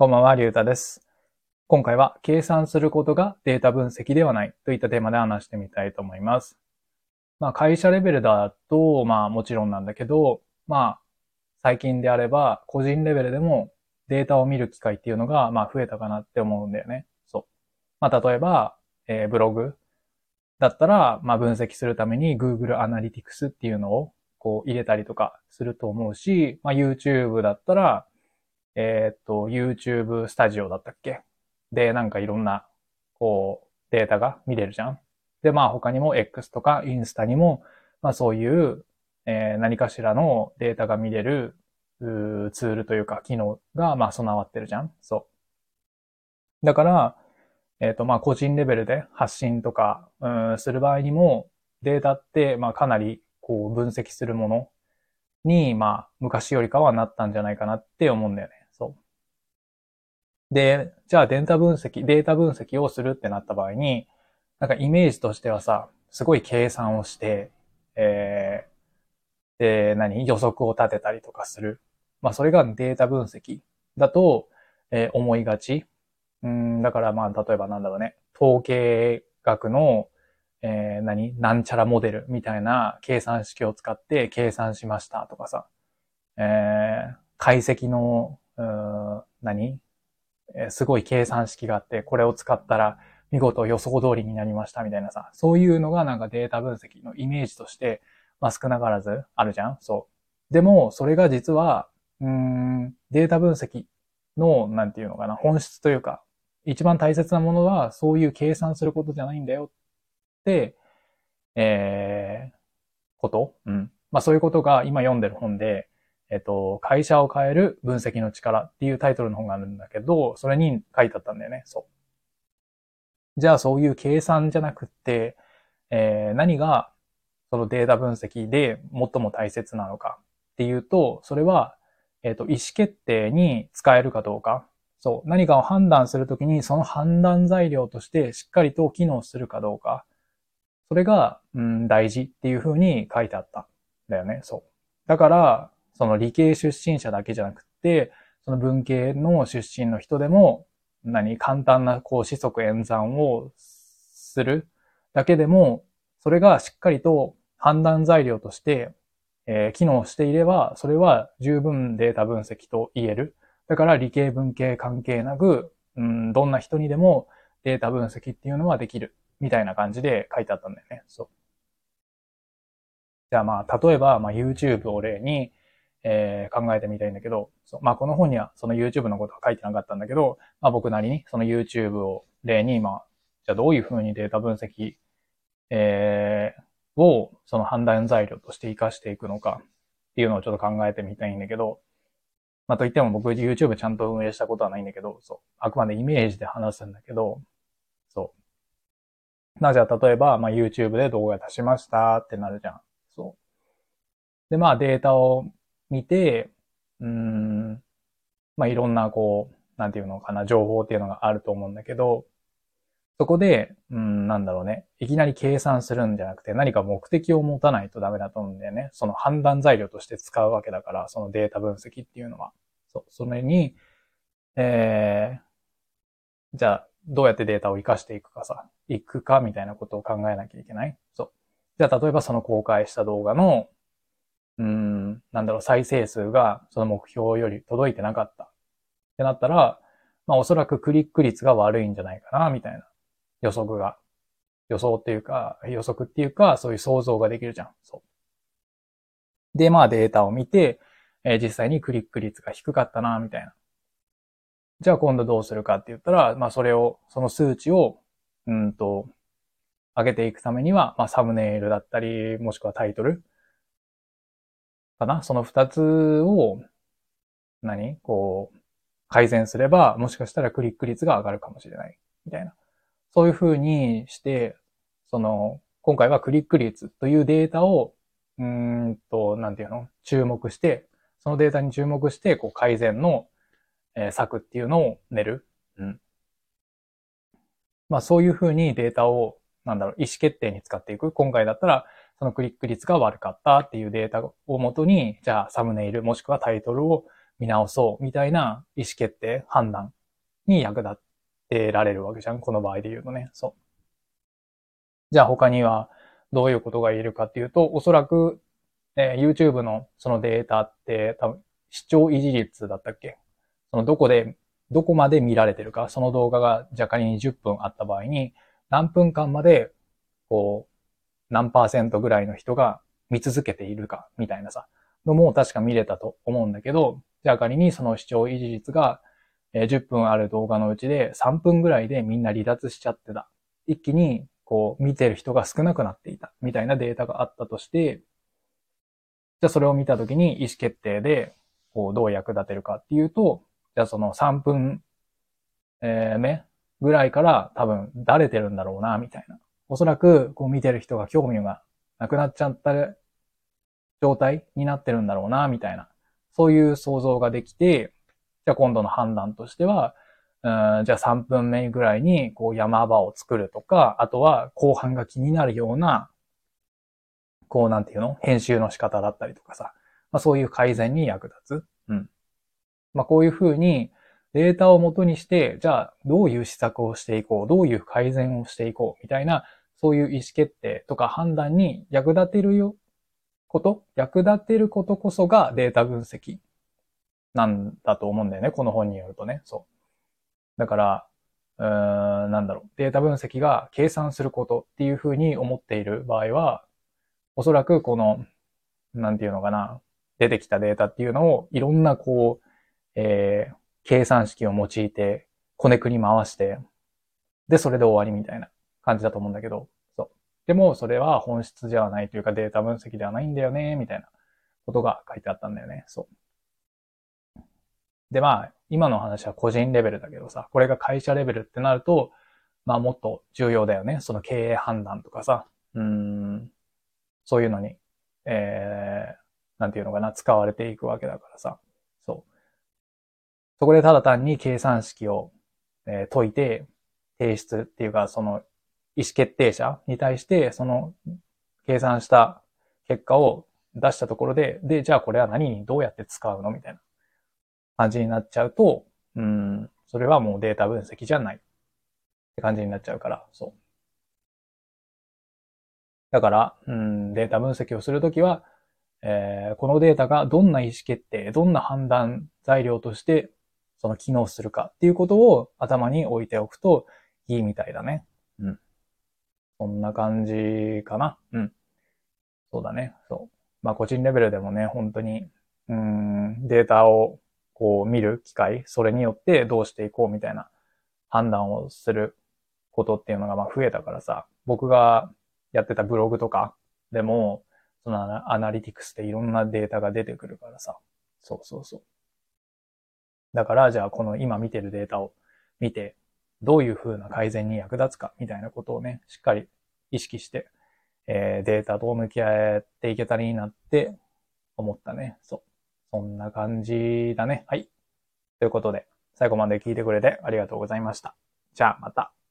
こんばんは、りゅうたです。今回は計算することがデータ分析ではないといったテーマで話してみたいと思います。まあ会社レベルだと、まあもちろんなんだけど、まあ最近であれば個人レベルでもデータを見る機会っていうのがまあ増えたかなって思うんだよね。そう。まあ例えば、えーブログだったら、まあ分析するために Google Analytics っていうのをこう入れたりとかすると思うし、まあ YouTube だったら、えっと、YouTube スタジオだったっけ？で、なんかいろんな、こう、データが見れるじゃん？で、まあ他にも X とかインスタにも、まあそういう、えー何かしらのデータが見れる、うーツールというか機能が、まあ備わってるじゃん？そう。だから、えっ、と、まあ個人レベルで発信とか、うん、する場合にも、データって、まあかなり、こう分析するものに、まあ昔よりかはなったんじゃないかなって思うんだよね。で、じゃあデータ分析、データ分析をするってなった場合に、なんかイメージとしてはさ、すごい計算をして、えー、で、何？予測を立てたりとかする。まあそれがデータ分析だと、えー思いがち。うん、だからまあ例えばなんだろうね、統計学の、えー何？なんちゃらモデルみたいな計算式を使って計算しましたとかさ、えー解析の、うん何？えすごい計算式があって、これを使ったら見事予想通りになりましたみたいなさ、そういうのがなんかデータ分析のイメージとして、まあ少なからずあるじゃんそう。でも、それが実は、うん、データ分析の、なんていうのかな、本質というか、一番大切なものは、そういう計算することじゃないんだよって、えー、こと？うん。まあそういうことが今読んでる本で、えっと、会社を変える分析の力っていうタイトルの本があるんだけど、それに書いてあったんだよね。そう。じゃあそういう計算じゃなくって、えー何がそのデータ分析で最も大切なのかっていうと、それは、えっと、意思決定に使えるかどうか。そう。何かを判断するときに、その判断材料としてしっかりと機能するかどうか。それが、うん、大事っていうふうに書いてあったんだよね。そう。だから、その理系出身者だけじゃなくて、その文系の出身の人でも、何、簡単な、こう、四則演算をするだけでも、それがしっかりと判断材料として、えー機能していれば、それは十分データ分析と言える。だから理系文系関係なく、うん、どんな人にでもデータ分析っていうのはできる。みたいな感じで書いてあったんだよね。そう。じゃあまあ、例えば、まあ YouTube を例に、えー考えてみたいんだけど、そうまあこの本にはその YouTube のことは書いてなかったんだけど、まあ僕なりにその YouTube を例に、まあ、じゃあどういうふうにデータ分析、えーをその判断材料として活かしていくのかっていうのをちょっと考えてみたいんだけど、まあといっても僕 YouTube ちゃんと運営したことはないんだけど、そう。あくまでイメージで話すんだけど、そう。な、じゃあ例えば、まあ YouTube で動画出しましたってなるじゃん。そう。で、まあデータを見て、うーん、まあいろんなこう、なんていうのかな、情報っていうのがあると思うんだけど、そこで、うん、なんだろうね。いきなり計算するんじゃなくて、何か目的を持たないとダメだと思うんだよね。その判断材料として使うわけだから、そのデータ分析っていうのは。そう、それに、えー、じゃあ、どうやってデータを活かしていくかさ、いくかみたいなことを考えなきゃいけない。そう。じゃあ、例えばその公開した動画の、うん、なんだろう、再生数がその目標より届いてなかった。ってなったら、まあおそらくクリック率が悪いんじゃないかな、みたいな予測が。予想っていうか、予測っていうか、そういう想像ができるじゃん。そう。で、まあデータを見て、えー実際にクリック率が低かったな、みたいな。じゃあ今度どうするかって言ったら、まあそれを、その数値を、うんと、上げていくためには、まあサムネイルだったり、もしくはタイトルかな？その二つを、何？こう、改善すれば、もしかしたらクリック率が上がるかもしれない。みたいな。そういう風にして、その、今回はクリック率というデータを、うんと、なんていうの？注目して、そのデータに注目して、こう改善の、えー策っていうのを練る。うん。まあそういう風にデータを、なんだろう、意思決定に使っていく。今回だったら、そのクリック率が悪かったっていうデータをもとに、じゃあサムネイルもしくはタイトルを見直そうみたいな意思決定、判断に役立ってられるわけじゃん。この場合で言うとね。そう。じゃあ他にはどういうことが言えるかっていうと、おそらく、えー、YouTube のそのデータって多分視聴維持率だったっけ？そのどこで、どこまで見られてるか、その動画が若干に10分あった場合に、何分間まで、こう、何パーセントぐらいの人が見続けているか、みたいなさ、のも確か見れたと思うんだけど、じゃあ仮にその視聴維持率がえ10分ある動画のうちで3分ぐらいでみんな離脱しちゃってた。一気にこう見てる人が少なくなっていた。みたいなデータがあったとして、じゃあそれを見たときに意思決定でこうどう役立てるかっていうと、じゃあその3分目ぐらいから多分だれてるんだろうな、みたいな。おそらくこう見てる人が興味がなくなっちゃった状態になってるんだろうな、みたいな。そういう想像ができて、じゃあ今度の判断としては、うんじゃあ3分目ぐらいにこう山場を作るとか、あとは後半が気になるような、こうなんていうの？編集の仕方だったりとかさ。まあそういう改善に役立つ。うん。まあこういうふうにデータを元にして、じゃあどういう施策をしていこう、どういう改善をしていこう、みたいな、そういう意思決定とか判断に役立てるよ、こと、役立てることこそがデータ分析なんだと思うんだよね。この本によるとね。そう。だから、うーん、なんだろう。データ分析が計算することっていうふうに思っている場合は、おそらくこの、なんていうのかな。出てきたデータっていうのをいろんなこう、えー、計算式を用いて、こねくり回して、で、それで終わりみたいな感じだと思うんだけど、そう。でも、それは本質ではないというかデータ分析ではないんだよね、みたいなことが書いてあったんだよね。そう。で、まあ、今の話は個人レベルだけどさ、これが会社レベルってなると、まあもっと重要だよね。その経営判断とかさ、うん、そういうのに、えー、なんていうのかな、使われていくわけだからさ。そう。そこでただ単に計算式を、え、解いて、提出っていうか、その意思決定者に対して、その計算した結果を出したところで、で、じゃあこれは何にどうやって使うのみたいな感じになっちゃうと、うん、それはもうデータ分析じゃないって感じになっちゃうから、そう。だから、うん、データ分析をするときは、えー、このデータがどんな意思決定、どんな判断材料としてその機能するかっていうことを頭に置いておくといいみたいだね。うん。そんな感じかな。うん。そうだね。そう。まあ個人レベルでもね、本当に、うん、データをこう見る機会、それによってどうしていこうみたいな判断をすることっていうのがまあ増えたからさ、僕がやってたブログとかでも、そのアナリティクスでいろんなデータが出てくるからさ。そうそうそう。だから、じゃあこの今見てるデータを見て、どういう風な改善に役立つかみたいなことをね、しっかり意識して、えー、データと向き合っていけたらいいなって思ったね。そう。そんな感じだね。はい。ということで、最後まで聞いてくれてありがとうございました。じゃあまた。